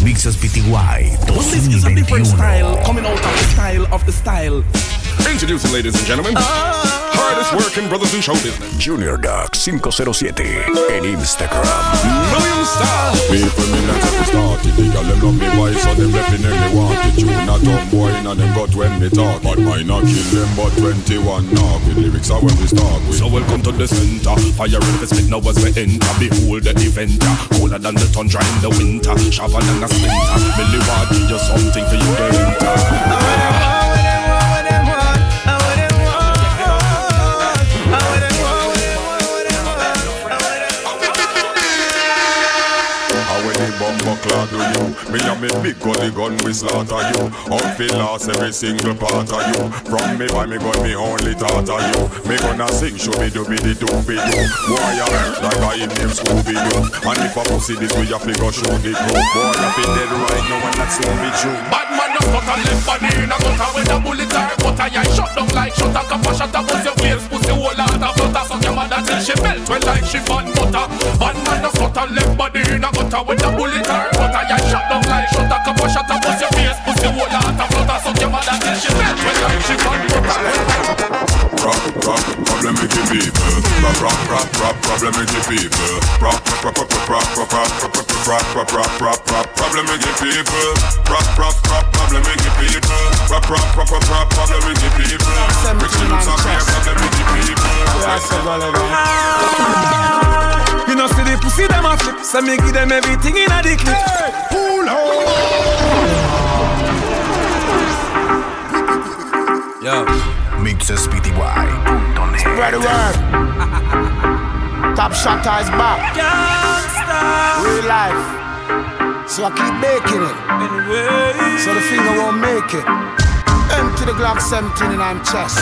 Los mixes PTY Well, this is a different style, coming out of the style of the style. Introducing, ladies and gentlemen, ah. Hardest working brothers in show business. Junior Duck 507 en Instagram. Million Star. People me like to start it. The girl them love me why so them definitely want it. You not top boy and them got when me talk. But mine not kill them but 21 knock. With lyrics are when we start with. So welcome to the center. Fire in the spit now as we enter. Behold the event. Colder than the tundra in the winter. Sharper than a splinter. Millie Ward give you something for you to enter. Do you? Me and me big gully gun we slaughter you. Outfit lost every single part of you. From me by me gun me only thought of you. Me gonna sing show me do be the do be do. Boy I like I in name Scooby Doo. And if I pussy this way I figure show the crew. Boy I fi dead right now and that's so be true. Bad man no cut and left body in a gutter with a bullet or cutter. Yeah, shut down like shut a cap a shot a. Pussy she fun butter. Rock, rock, problem with the people. Rock, rock, rock, rock, problem with the people. Rock, rock, rock, rock, rock, rock, rock, rock, rock, rock, rock, rock, problem with the people. Rock, rock, rock, problem with the people. Rock, rock, rock, rock, rock, problem with the people. Rich and looks up here, problem with the people. You know see the pussy them a flip So me give them everything in a the clip Pull Yo Mixes PTY.net. Spread the word. Top shot is back. Real life. So I keep making it. So the finger won't make it. Empty the Glock 17 in my chest.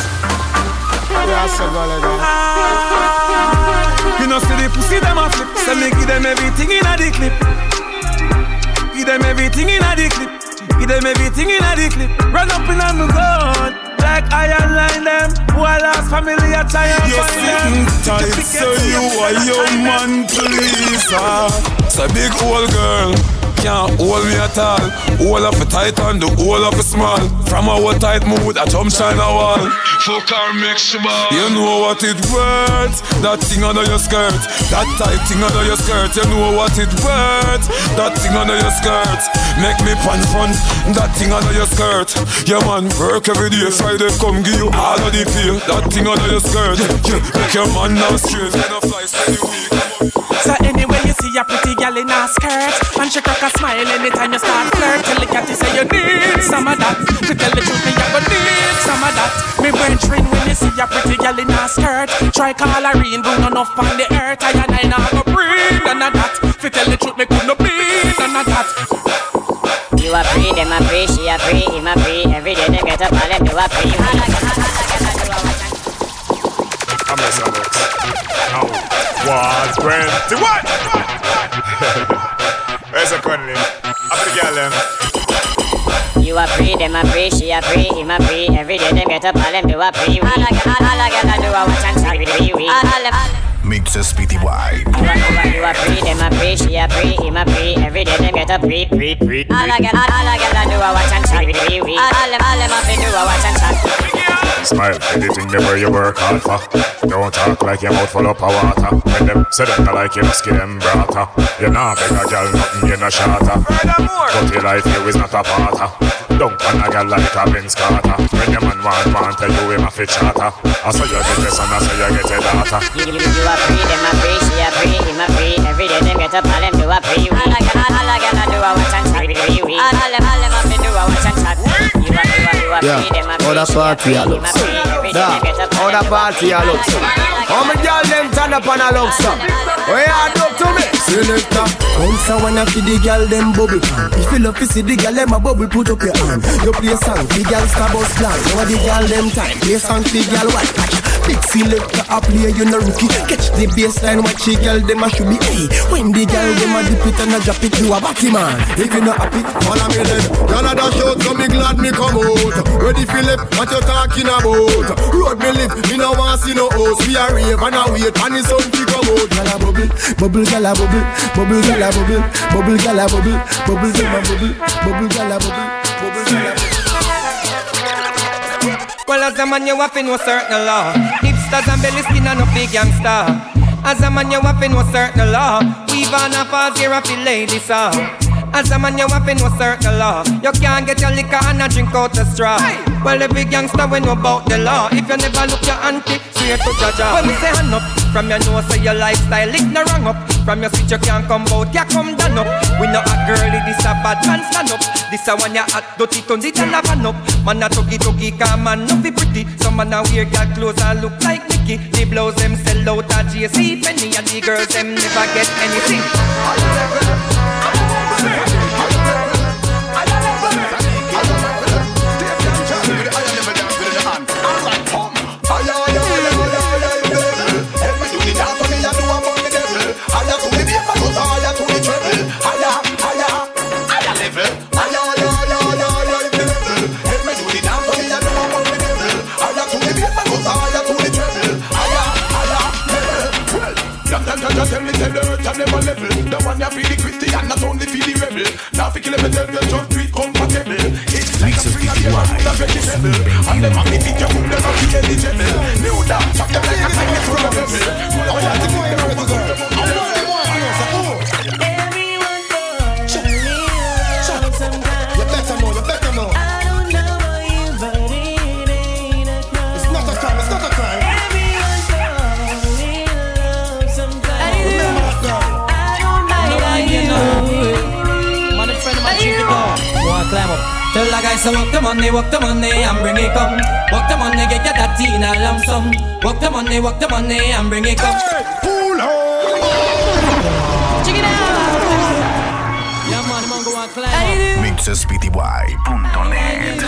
Yeah, I said, go like that. Ah. You know see the pussy them a flip So me give them everything in a the clip Give them everything in a the clip Give them everything in a the clip Run up in on the gun Like iron line them Who I lost family I try and You're find them tight, so you are your man, please. ah. It's a big old girl. Can't hold me at all. All of it tight and the whole of it small. From our tight mood, I jump shine a wall. Fuck her, make she ball. You know what it worth. That thing under your skirt. That tight thing under your skirt. You know what it worth. That thing under your skirt. Make me pants front. That thing under your skirt. Yeah, man, work every day. Friday, come give you all of the pay. That thing under your skirt. Yeah, make your man now straight. Then a fly spend the week. So anyway, you see a pretty girl in a skirt And she crack a smile anytime you start flirt. Tell the cat you say you need some of that. To tell the truth, me you gonna need some of that. Me brethren, when you see a pretty girl in a skirt Try call her in, do enough on the earth. I and I not go breathe, none of that. To tell the truth, me couldn't bleed, none of that. You a free, them a free, she a free, him a free. Every day they get up, all them do a free. You all like, all like, all girl, them. You a free, them a free, she a free, him a free. Every day them get up, all them do a free. All like, all like, all like, do a watch and chat with the wee. All them, all them. Mixes PTY. You a, you a, you a free, them a free, she a free, him a free. Every day them get up, free, free, free. All like, all all like, all do a watch and chat with the wee. All them, all them a free, do a watch and chat. Smile, anything them where you work hard for. Don't talk like your mouth full up of water. When them say them not like you give them brata. You not a girl nothing, you not shatter. But your life you is not a parter. Don't pan a girl like a Vince Carter. When your man want, want tell you him a fit charter. I saw you get this and I saw you get a daughter. You, you, you a free, them a free, she a free, him a free. Every day them get up, all them do a free. All like, all, all like, all do a watch and chat with the wee. All all them, all them a free, do a watch and chat. You a, you a, you a Yeah, free, them a free, other she a party free, a him look a so. free. Every day Yeah, them get up, all other them do a party a free. look so. How my girl them turn up and a look so. What you to me? Selector. I wanna see the girl them bubble pan If you love to see the girl them a bubble put up your hand You play song, the girl star bus plan Now the girl them time, play song, the girl Big selector a play, you no rookie. Catch the baseline, watch the girl them a should be. Hey, when the girl them a dip it and a drop it, you a batty man. If you not happy, follow me then. Dash out, so me glad me come out. Ready Philip, what you talking about? Road me live, me no want see no host. We a rave and a wait, and the sun fi come out. Gyal a bubble, bubble, gyal a bubble, bubble, gyal a bubble, bubble, gyal a bubble, bubble, gyal a bubble, bubble, gyal a bubble, bubble, gyal a bubble. Well, as a man, you have to know certain law. Hipsters and belly skin and no big gangster. As a man, you have know certain law. Weave on a falls here of the ladies, sir. As a man, you have know certain law. You can't get your liquor and a drink out the straw. Well, every gangster we know about the law. If you never look your auntie, straight to Jaja. When me say hand up, from your nose, say your lifestyle, it no wrong up. From your switch, you can't come out, you come down up. We know a girlie, this a bad man stand up. This a one you hot, dirty, turn it and van up. Man a tuggy tuggy, come man, no be pretty. Some man a wear girl clothes and look like Mickey. The blows them sell out at JC Penny, and the girls them never get anything. Tell the earth and never level The one you feel the Christian, not only feel the rebel Now fi kill me tell you just do it It's like a free and you're a vegetable And them only think you would never be eligible New dance, fuck them like a tiny from a rebel Oh yeah, the boy, the boy, the Everyone Tell the guys to work the money, walk the money and bring it come. Work the money, get your that in a lump sum. Work the money, walk the money and bring it come. Pull Check it out. Yeah, man, man, go and climb up. MixespTY.net.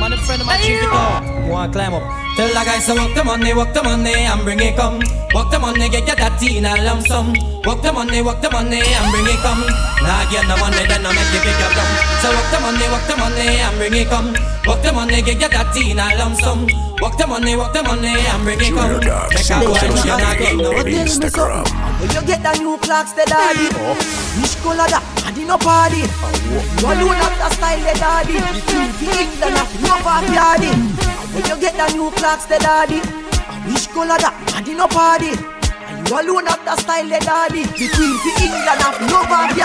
Man, a friend of mine, check it out. Go and climb up. Tell the guys to work the money, work the money and bring it come. Work the money, get your that in a lump sum. Work the money, work the money and bring it come. Nah, get no money, then no make you pick your gum. So work the money, work the money and bring it come. Work the money, get your that in a lump sum. Work the money, work the money and bring it come. Junior Dog Make a boy know you not get no on Instagram. When you get the new Clarks, the daddy. Oh. Which color that? I did no party. Oh, you alone have the style, the daddy. The queen for England, have no party. When you get the new Clarks, the daddy. Which color that? I did no party. You alone have the style, the daddy. The queen for England, have no party.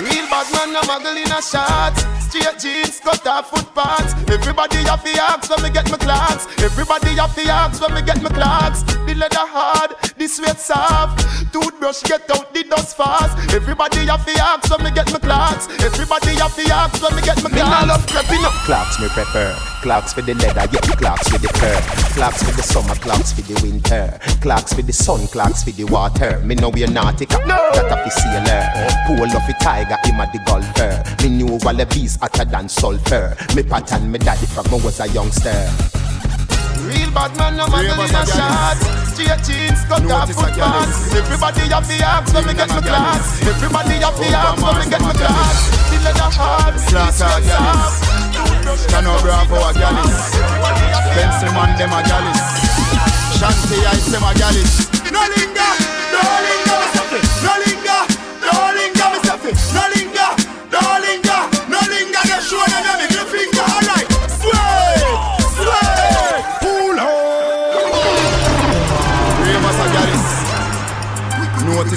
Real bad man, a muggle in a shot. Straight jeans, cut off footpaths. Everybody have the axe when me get my Clarks. Everybody have the axe when me get my Clarks. The leather hard, the sweat soft. Toothbrush get out the dust fast. Everybody have the axe when me get my Clarks. Everybody have the axe when me get my Clarks. Me nah love prepping up. Clarks me prefer. Clarks for the leather, yeah, Clarks for the fur. Clarks for the summer, Clarks for the winter. Clarks for the sun, Clarks for the water. Me know we're nautica, no. that a fi sailor. Pull off a tiger, him a the golfer. Me knew wallabies hotter than sulfur. Me pattern me daddy from I was a youngster. Real bad man, no muggle in a shot. Straight jeans, cut off footpaths. Everybody have the axe when me get my Clarks. Everybody have the axe when me get my Clarks. The leather hard, sweat soft. Cano Bravo a gallus Pencil man dem a gallus Shanty Ice dem a gallus No linger, no linger,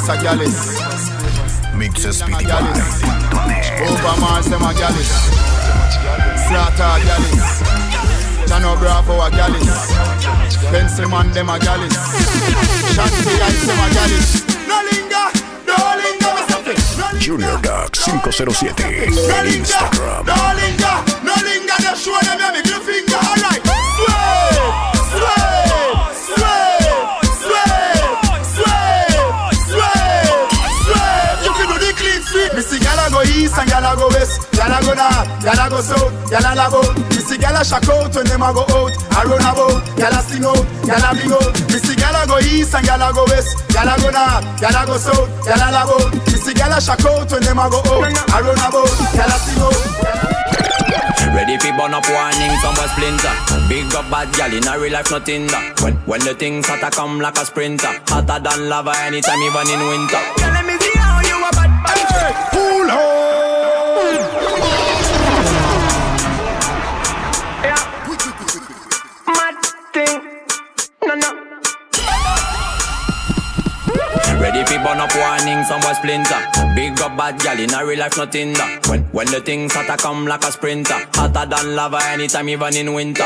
A gallus MixespTY.net. Over Mars dem a gallus Slaughter a gallus Bravo a gallus Pencil man dem a gallus Shanty Ice dem a gallus No linger, no linger, me say fi. No linger, Junior Duck 507 no en Instagram. no linger, no linger. Just show them west. Gyal a go north, gyal a go south, gyal a love out. Me see gyal a shock out when them a go out. I run about, gyal a sing out, gyal a big out. Me see gyal a go east and gyal a go west. Gyal a go north, gyal a go south, gyal a love out. Me see gyal a shock out when them a go out. I run about, gyal a sing out. Ready fi burn up warning, some boy splinter. Big up bad gal in a real life, nothing that. When when the things hotter come like a sprinter, hotter than lava anytime, even in winter. Let me see how you a bad Hey, pull on. Ready fi burn up warning, some boy splinter. Big up bad gal in a real life, nothing that. When when the things hotter come like a sprinter, hotter than lava anytime, even in winter.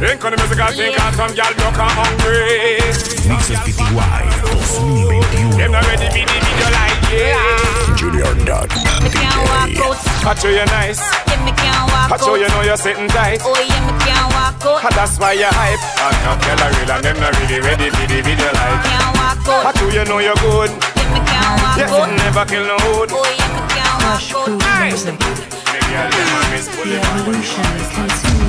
music. Think on the musical thing and some gal look hungry. Mixes PTY 2021. Them not ready for the video like yeah. Junior Dot DJ. Catch you, you nice. Catch you, you know you're sitting tight. Oh yeah, me can't walk out. And that's why you're hype. Ah, and now girl are real and them not really ready for the video like. Can't walk out. Catch you, you know you're good. Yeah Me can't walk Yes, out. it never kill no hood. Oh yeah, me can't walk out. Hey. Me girl, them a miss bully man. Claims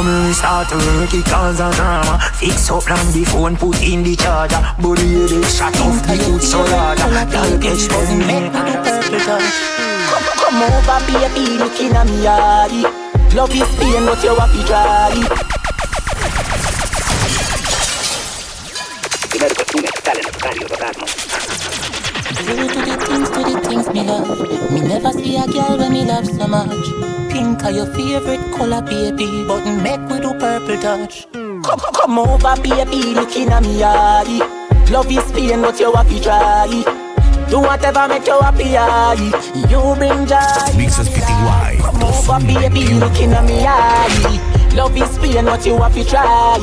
we start to work it, cause a drama. Fix up on the phone, put in the charger. Body head, it shut off the foot so larger Girl, catch button, make me the Come, come over, baby, looking at me eye. Love is pain, but you happy dry Do to the things, to the things me love. Me never see a girl when me love so much. Pink are your favorite color, baby, but make we do purple touch. Come, come, come over, baby, looking at me eye. Love is pain, but you happy try. Do whatever make you happy, aye. You bring joy. Mixes PTY Come over, baby, looking at me eye. Love is pain, what you have to try.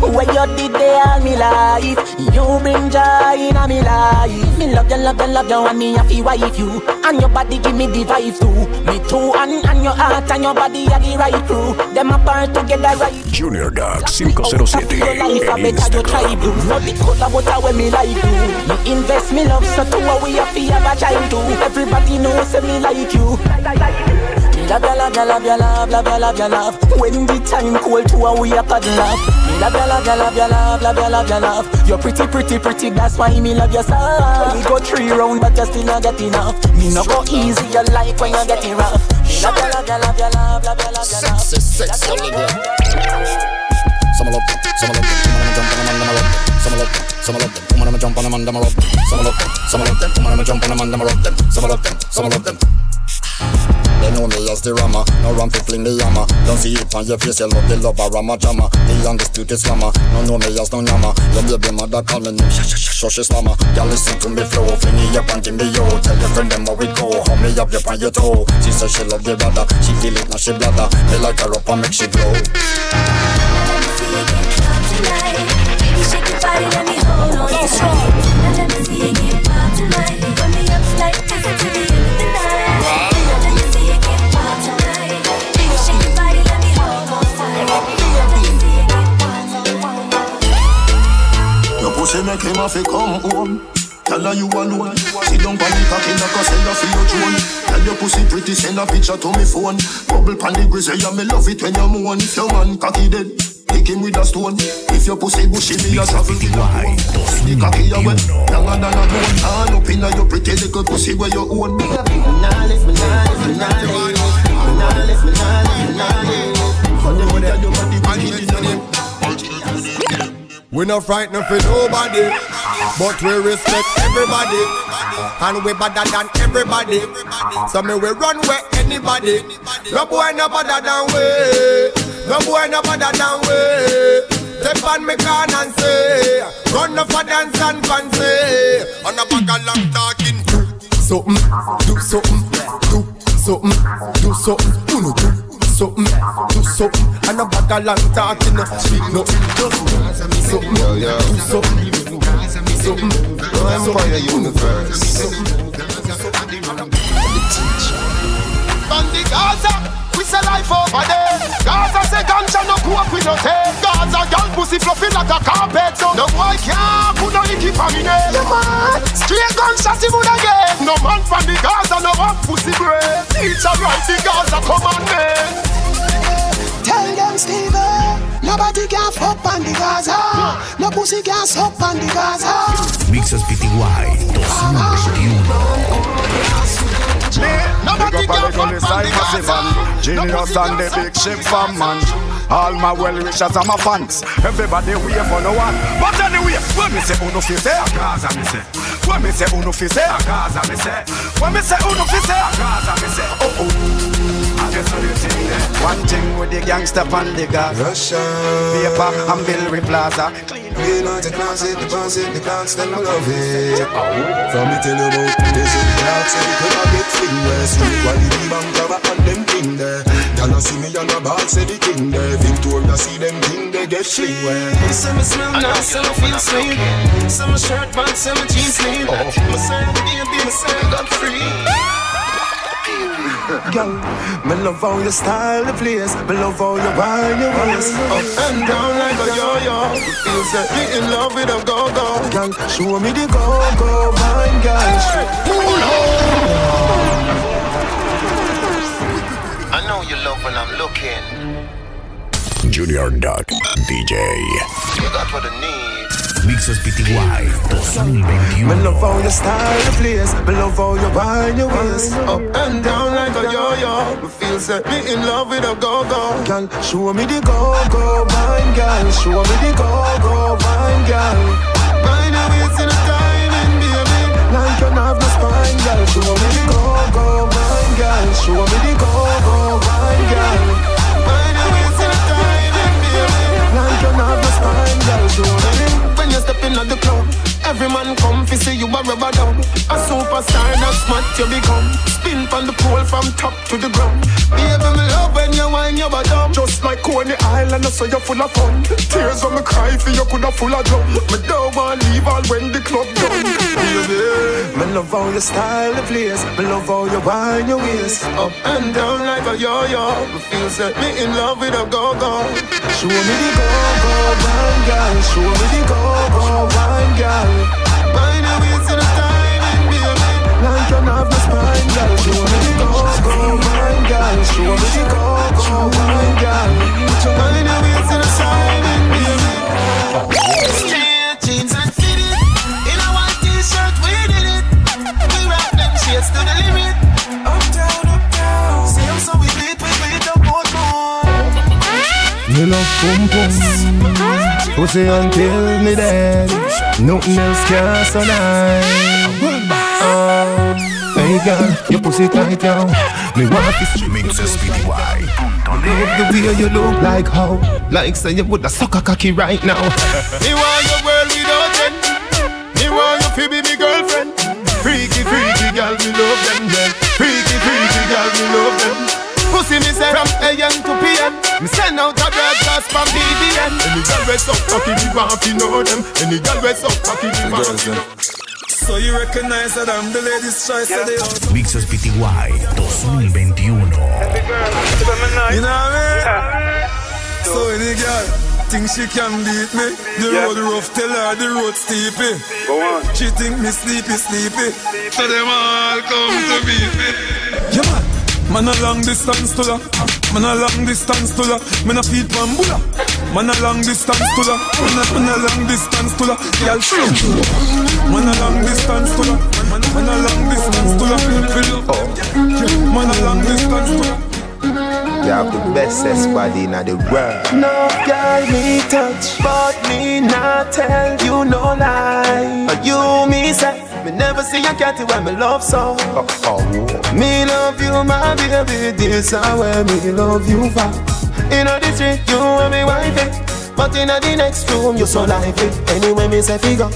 When you did there all me life, you bring joy in me life. Me love you, love you, love you, and me happy wife you. And your body give me the vibe too. Me too, and, and your heart and your body are the right crew. Them apart together right. Junior Dog 507 Your life, I en better you try Instagram. blue. Not the color, but I when me like you. You invest me love, so to what we have to have a child too. Everybody knows me like you. Me love ya, love ya, love ya, love, love ya, love ya, love. When the time cold to a we a paddle up. Me love you, love you, love you, love, love you, love you, love. You're pretty, pretty, pretty. That's why me love you so. We go three round, but you still not get enough. Me no go easy, you like when you getting rough. Me love you, love you, love you, love, love you, love you, love. Sexy. Some love them, some love them, come on, I'ma jump on them and I'ma rub them. Some love them, some love them, come on, I'ma jump on them and I'ma rub them. Some love them, some love them, come on, I'ma jump on them and I'ma rub them. Some love them, some love them. They know me as the rammer, no run fi fling the hammer. Don't see it on your face, you love the lover, rama jama. The undisputed slammer, no know me as no yammer. Your baby mother call me name, shush shush slammer. Y'all listen to me flow, fling it up and give me yo. Tell your friend them how it go, hold me up, up on your toe. She say she love the brother, she feel it now she bladder. Me like her up and make she glow. Baby, shake your body, let me hold on tight. Now let me see you get wild tonight. Pussy make him have to come home. Tell her you alone. Sit down pon the cocky like a send her for your throne. Tell your pussy pretty, send a picture to me phone. Bubble pon the grizzly, yeah me love it when you moan. If your man cocky dead, pick him with a stone. If your pussy bushy, me a travel to the home. The cocky you wet, longer than a bone. Hand up inna your pretty little pussy where you own. Me nah live, me nah live, me nah live, me nah live, me nah live, me nah live. For them, me tell you what the wicked inna them. We not frightened for nobody, but we respect everybody, and we better than everybody. So me we run where anybody. No boy no better than we. No boy no better than we. Step on me can and say, run up for dance and fancy. On a bag of long talking. do Something, do something, do something, do something. Uno do something, do something. And a bag of long talking. Speak nothing, just do something, do something, something. Empire Universe. On the Gaza, say life over there. Gaza say ganja no cook we no take. Gaza girl pussy fluffy like a carpet. So no boy can't put no icky for me name. Yeah, man. Straight gunshot he would again. No man from the Gaza no want pussy bread. Teacher write the Gaza commandment. Tell them Steven, nobody can fuck on the Gaza. No pussy can suck on the Gaza. Mixes PTY 2021. Big up all the gully side massive man. Genius and the big ship fan man. All my well wishers and my fans. Everybody wait for no one. But anyway, when me say uno fi say? A Gaza me say. When me say uno fi say? A Gaza me say. When me say uno fi say? A Gaza me say. Oh oh. I guess what you think there One thing with the gangster and the gas. Russia. Paper and Billry Plaza. We not the clowns, hit the bounce, hit the clowns, then I love it. Oh. From me tell you about this, in the dark, the club get fling where street quality bank cover and them thing there. Y'all see me on the bar, say the king there. Victoria see them thing they get fling where. Say me smell nice, say me feel sweet. Say my shirt pants, say my jeans sleeve. Me say, baby, me say, got free. Girl, me love how you style the place. Me love how you wind your waist Up and down like a yo-yo. You set me in love with a go-go. Girl, show me the go-go wine, girl. I know you love when I'm looking. Junior Duck DJ. You got what I need. Mixes PTY 2021. Me love style place. Me love your waist Up and down like a yo-yo. Me feel set me in love with a go-go. Girl, show me the go-go wine, girl. Show me the go-go wine, girl. In a baby. Like you have no spine, girl. Show me the go-go wine, girl. Show me the go-go wine, girl. Every man come fi see you a rubber dub. A superstar, that's what you become. Spin from the pole from top to the ground. Baby, me love when you wine your bottom. Just like Coney Island, I so you're full of fun. Tears when me cry for you, coulda full of drum. Me don't want leave all when the club done. Me love all your style the place. Me love all your wine, your waist. Up and down like a yo-yo. Me feel set me in love with a go-go. Show me the go-go wine, girl. Show me the go-go wine, girl. off my spine, girl. Show me the go go mine girl. Show me the go go wine, girl. Find a way to the side and be Jeans and fitted in a white t-shirt, we did it. We rock them shades to the limit. Up down, up down. See I'm so we beat, we beat up both more. You love pum pum, pussy until me dead. Nothing else can survive. Girl, your pussy tight down. Me want this Mixes PTY. Love the way you look like how Like say you woulda suck a cocky right now Me want your world without end. Me want you to me girlfriend. Freaky, freaky girl, me love them, them. Freaky, freaky girl, me love them. Pussy me say from AM to PM. Me send out a broadcast from BBN. Any girl we suck cocky, me want to know them. Any girl we suck cocky, me want to know So you recognize that I'm the lady's choice of the house. Mixes PTY 2021. You know what I mean? So any girl think she can beat me? The road rough, tell her the road steepy. Go on. She think me sleepy, sleepy. So them all come to beat me. Yeah, man. Man a long distance to la Man a long distance to la Man a feed bambula. Man a long distance to la Man a, man a long distance to la Girl show Man a long distance to la Man a, long distance to la Fill oh. Man a long distance to la You have the bestest body in the world. No girl me touch, but me not tell you no lie. But you me say, me never see a cat when me love so. Me love you, my baby, this is where me love you for. In the street, you and me wifey, but in the next room, you so lively. Anyway, me say figure,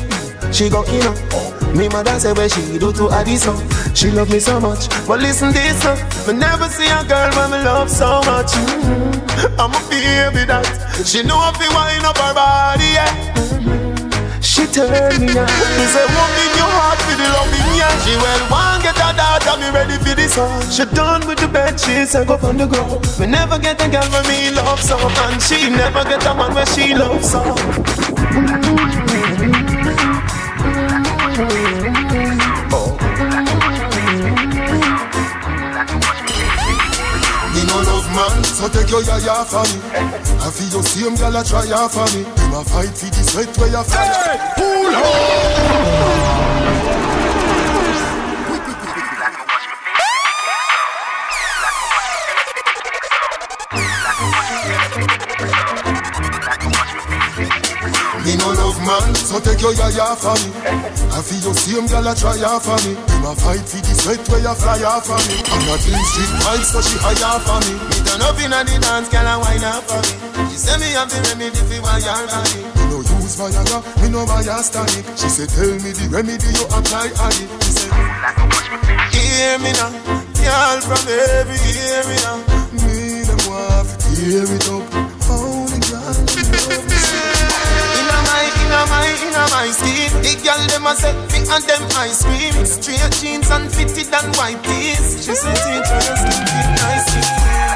she go in. Me mother say where she do to Addison. She love me so much, but listen this uh, Me never see a girl when me love so much. Mm. I'm a baby that she know if you wind up her body. Yeah. She turn me on. Me say, woman, your heart for the loving, yeah. She well want get a daughter, me ready for this song. She done with the bed, she say go from the ground. Me never get a girl when me love so, and she never get a man where she love so. Me so take your yaya for me. I feel your same girl a try for me. Him a fight for this sweat where you fly. Pull Me man, so take your yaya for me. I feel your same girl a try ya for me. Him a fight for the sweat where you fly ya for me. I'm not in street fight, so she hire for me. Me turn up inna the dance, girl a wine up for me. She say me have the remedy for why you're body. Me no use Viagra, me no buy a static. She say tell me the remedy you apply on it. She say Hear me now, girl from every hear me now. me them want to tear it up. Inna my, inna my skin. The girl them a say me and them ice cream. Straight jeans and fitted and white tees. She teach her to sleep it nicely.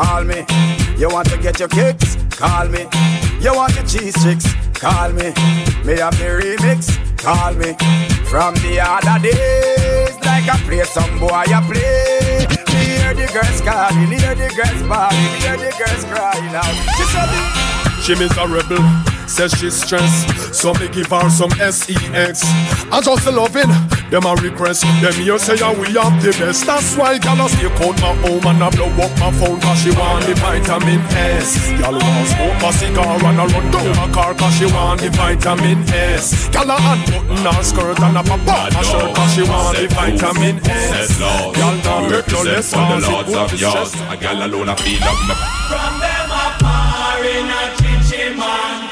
Call me. You want to get your kicks? Call me. You want your cheese chicks? Call me. Me have the remix? Call me. From the other days, like I play some boy, I play. Me hear the girls calling, hear the girls bawling, hear the girls crying out. She said, She says she's stressed. So me give her some sex. I just loving them a request. Them here say yeah, we have the best. That's why gala stay out my home and I blow up my phone cause she want the vitamin S. Gal want smoke a cigar and a run down a car cause she want the vitamin S. Gala unbutton her skirt and a pop up her shirt cause she want the vitamin S. Gal not make no less on the cause it lords put of the stress. A gal alone a feel up me. From them a par in a chichi man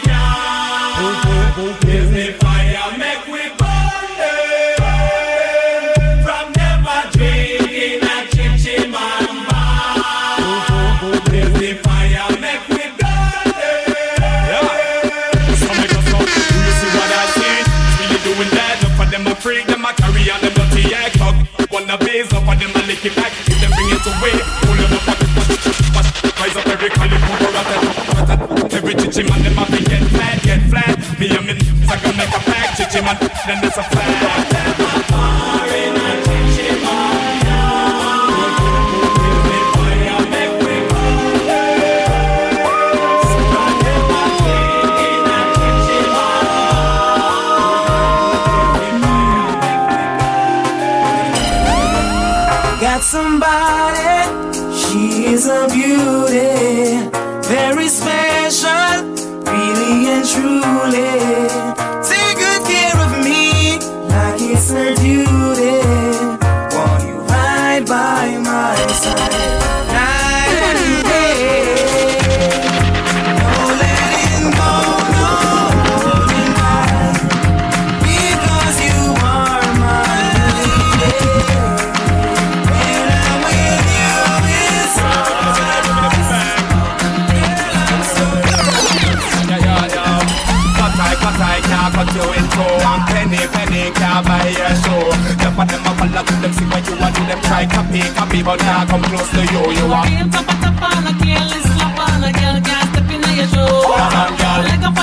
Chichi man, them have to get flat, get flat. Me and me I gonna make a pack. Chichi man, then there's a flat. Got somebody, she is a beauty, very special, truly. Them try copy, copy, but can't come close to you. You are. Touch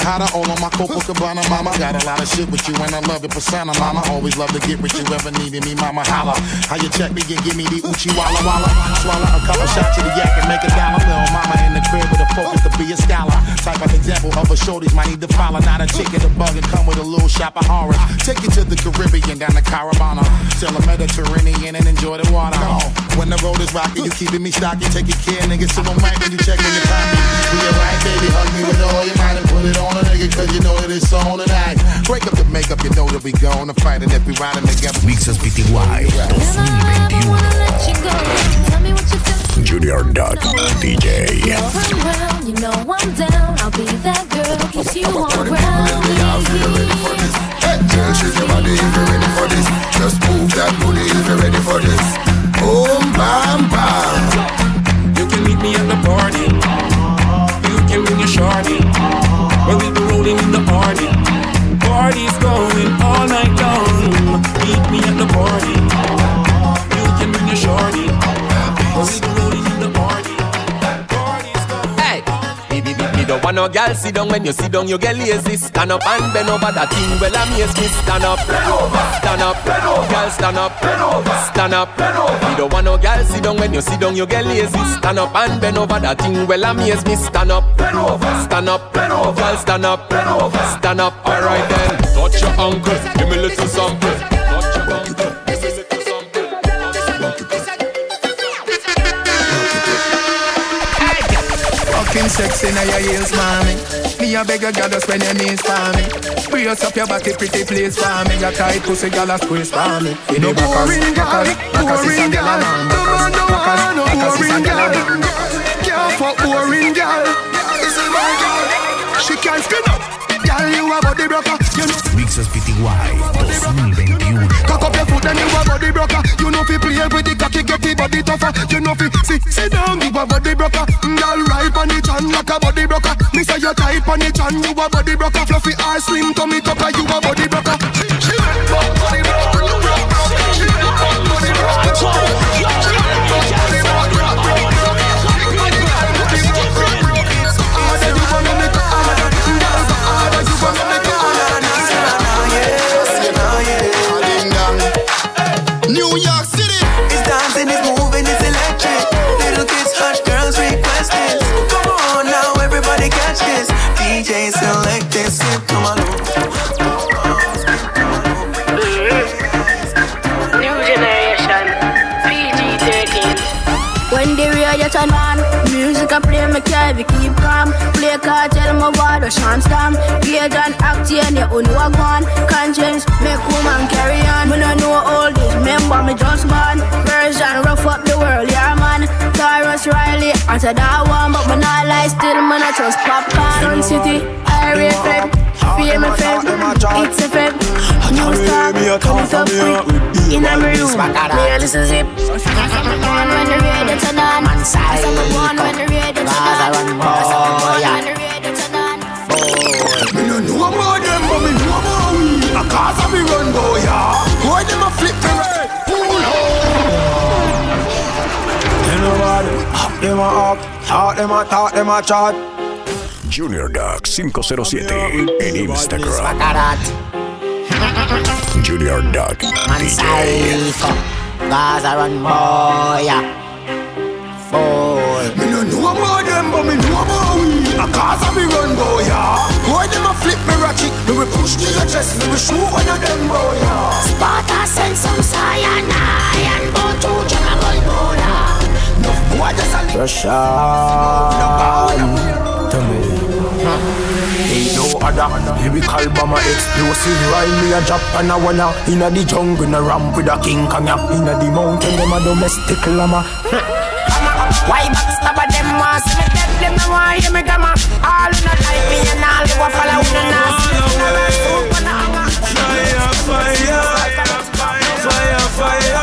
to all on my Copacabana, mama. Got a lot of shit with you and I love the persona, mama. Always love to get with you, ever needed me, mama. Holla. How you check me and give me the Uchi Walla Walla. Swallow a couple shots of the yak and make a dollar. Little mama in the crib with a focus to be a scholar. Type of example of a shorties might need to follow. Not a chick in a bug and come with a little shop of horrors. Take you to the Caribbean, down the Caravana. Till the Mediterranean and enjoy the water. When the road is rocky, you keeping me stocky. Taking care, niggas, so I'm right when you check when you find me. We alright, baby, hug me with all your mind and put it on a nigga, cause you know that it's on tonight. Break up the makeup, you know that we gonna fight, and if we riding together. Mixes PTY 2021. Junior Duck DJ. You know I'm round, you know I'm down. I'll be that girl, keeps you on ground. Girl, shake your body if you're ready for this. If you're ready for this. Boom, bam, bam. You can meet me at the party. You can bring your shorty. Well, be rolling in the party. Party's going all night long. Meet me at the party. You can bring your shorty. Well, rolling in the party. Don't want no girl sit down when you sit down, you get lazy. Stand up and bend over that thing. Well, I'm yes, me stand up, stand up, girl stand up, stand up. Me don't want no girl sit down when you sit down, you get lazy. Stand up and bend over that thing. Well, I'm yes, me stand up, stand up, girl stand up, stand up. Alright then, touch your ankle, give me a little sample. Touch your ankle, give me a little sample. Fucking sexy now your heels, mommy. Me a beg a girl to spend your knees for me. Brace up your body, pretty please for me. Your tight pussy, girl a squeeze for me. In the boring girl, boring girl. No man, no man, no boring girl. Can't fuck boring girl. This is my girl. She can't spin up. Girl, you a body broker. You know. Mixes PTY 2021. Cock up your foot and you a body broker. You know fi play with the cocky, get the body tougher. You know fi sit sit down, you a body broker. Girl, right on the chan like a body broker. Me say you tight on the chan, you a body broker. Fluffy or slim, tummy tucker, you a body broker. 13. When the radio turn on, music I play, me carry keep calm. Play cartel, them a war, the Shawn Storm. Gage and Actian, you know a gone. Conscience, make woman carry on. Me no know all this, remember me just born. Version, rough up the world, yeah man. Tarrus Riley, answer that one, but me not lie still, man I trust popcorn. Sun City, Area FM, FM, It's FM, New Star, it up quick. In a room, me a listen zip. One when the radio turn on, man side. One when the radio turn on, boy. When the radio turn on. Me no know about them, but me know about we. A cause of me run go ya. Boy, them a flip me right. Pull know what? Up them a up, talk them a talk them a chat. Junior Duck 507 en Instagram. Junior Duck DJ. Gaza run boy, yeah. Boy. Me no know about them, but me know about we. A cause of me run boy, yeah. Boy, them a flip me ratchet. Me we push to your chest, me we shoot one of them boy, yeah. Sparta send some cyanide and go to jungle bola. No boy just a Russian. Tell me. Ain't no other. Lyrical bomber explosive Rhyme. Me a drop and a wanna Inna the jungle in a ramp with a king kong ya. Inna the mountain them a domestic llama. Why backstab a them want see me dead them no want hear me gamma. All who not like me and all who a follow who no know see me funeral soup and a hanger Fire, fire, fire, fire, fire,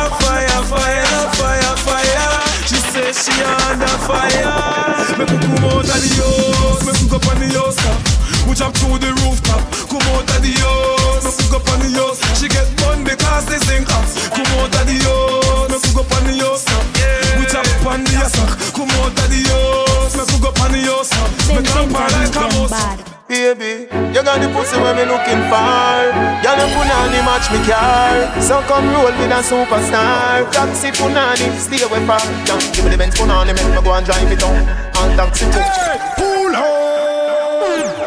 She under fire. Me could come out of the house, me could up on the house top. We jump through the rooftop. Come out of the house, me could up on the house. She get bun because they sing. Come out of the house, me could up on the house top. We jump on the yasak. Come out of the house, me could up on the house top. Me jump on like a mouse. Baby, you got the pussy where me looking for. Y'all the punani match me car. So come roll with a superstar. Taxi punani, stay away far. Yeah, give me the Benz punani, make me go and drive it down. And taxi Pull Cartel,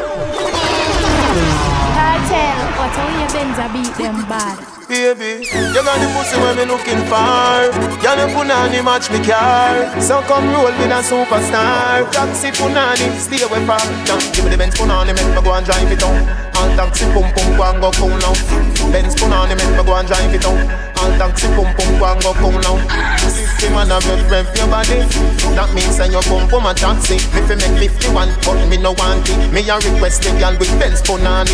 what how your Benza beat them bad? Baby, you got the pussy where me looking for. Y'all the punani match me car. So come roll with a superstar. Taxi punani, stay away far. Yeah, give me the Benz punani, make me go and drive it down. And taxi pum pum go and go cool now. Benz punani, make me go and drive it down. And taxi pum pum go and go cool now. Fifty man a rev rev your body. That means say your pum pum a taxi. Me fi make fifty one, but me no want it. Me a request the girl with Benz punani.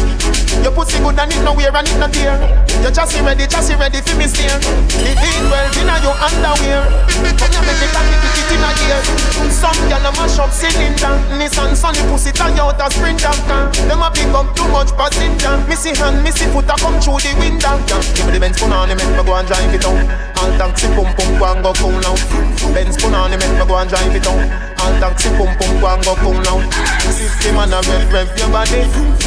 Your pussy good and it no wear and it no tear. Your chassis ready, chassis ready for me steer. Live in well in a your underwear. Come here make the cocky kick it in a gear. Some girl a mash up cylinder. Nissan Sunny pussy Toyota Sprinter. Them a pick up too much passenger. Missy hand, missy foot a come through the window. Give me the Benz punani, make me go and drive it down. All taxi pum pum go and go cool now. Benz punani, make me go and drive it down. All taxi pum pum go and go cool now. Fifty man a rev rev your body.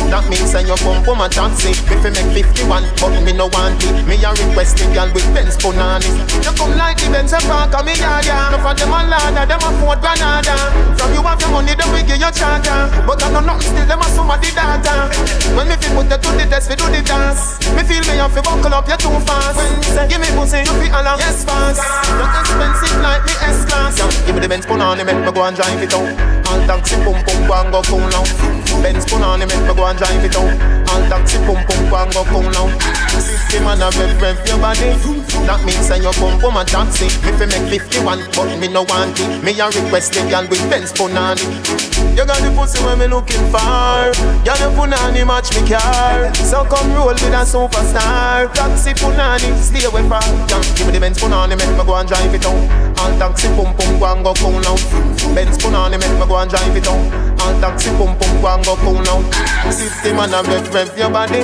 That means say your pum pum a taxi. Me fi make fifty one, but me no want it. Me a request the girl with Benz punani. You come like the Benz a park a me yard ya. No for them a ladder, them a Ford Granada. From you have your money, then we give you charter. But I know nothing still, them a some of the data. When me fi put you to the test, we do the dance. Me feel me have to buckle up, you too fast. Give me pussy, you fi allow yes fast. Expensive like me S class. Yeah, give me the Benz punani, make me go and drive it out. All taxi pum pum go and go cool now. Benz punani, make me go and drive it out. All taxi pum pum go and go cool now. Fifty man a rev rev your body. That means say your pum pum a taxi. Me fi make fifty one, but me no want it. Me a request the girl with Benz punani. You got the pussy when me looking for. Girl the punani match me car. So come roll with a superstar. Taxi punani, stay away. Yeah, give me the Benz punani, make me go and drive it down. All taxi pum pum go and go cool now. Benz punani, make me go and drive it down. All taxi pum pum go and go cool now. Fifty man a rev rev your body.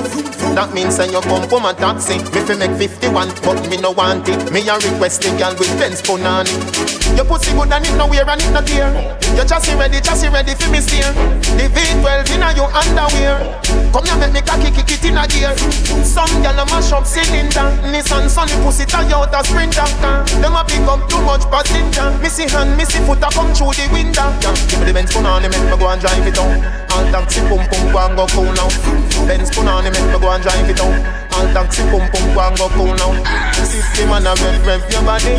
That means say you pum pum a taxi. Me fi make fifty one, but me no want it. Me a request the girl with Benz punani. Your pussy good and it no wear and it no tear. Your chassis ready, chassis ready for me steer. The V12 inna your underwear. Come here make me cocky kick it in a gear. Some gyal a mash up cylinder. Nissan Sunny pussy Toyota Sprinter. Them a up too much passenger. Missy hand, missy foot a come through the window. Yeah, give me the Benz punani, make me go and drive it down. All taxi pum pum go and go cool now. Benz put on make me go and drive it out. All taxi pum pum go and go cool now. Fifty man a rev rev your body.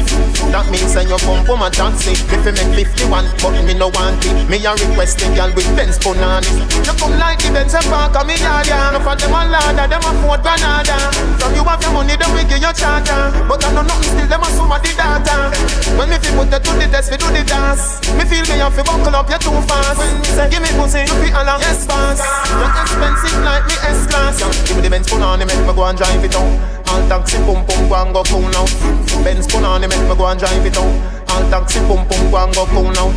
That means when you pump pum a taxi. If you make fifty one, but me no want it. Me a request the girl with Benz on it. You come like the Benz and park a me yard ya. No for them a ladder, them a Ford Granada. From you have your money, them we give you charter. But I know nothing still, them a sum of the data. When me fi put you to the test, fi do the dance. Me feel me have fi buckle up, you too fast. When me say give me pussy, you fi holla yes fast. You expensive like me S class. Give me the Benz on make me go and drive it out. All taxi pum pum go and go cool now. Benz put on it, make me go and drive it out. All taxi pum pum go and go cool now.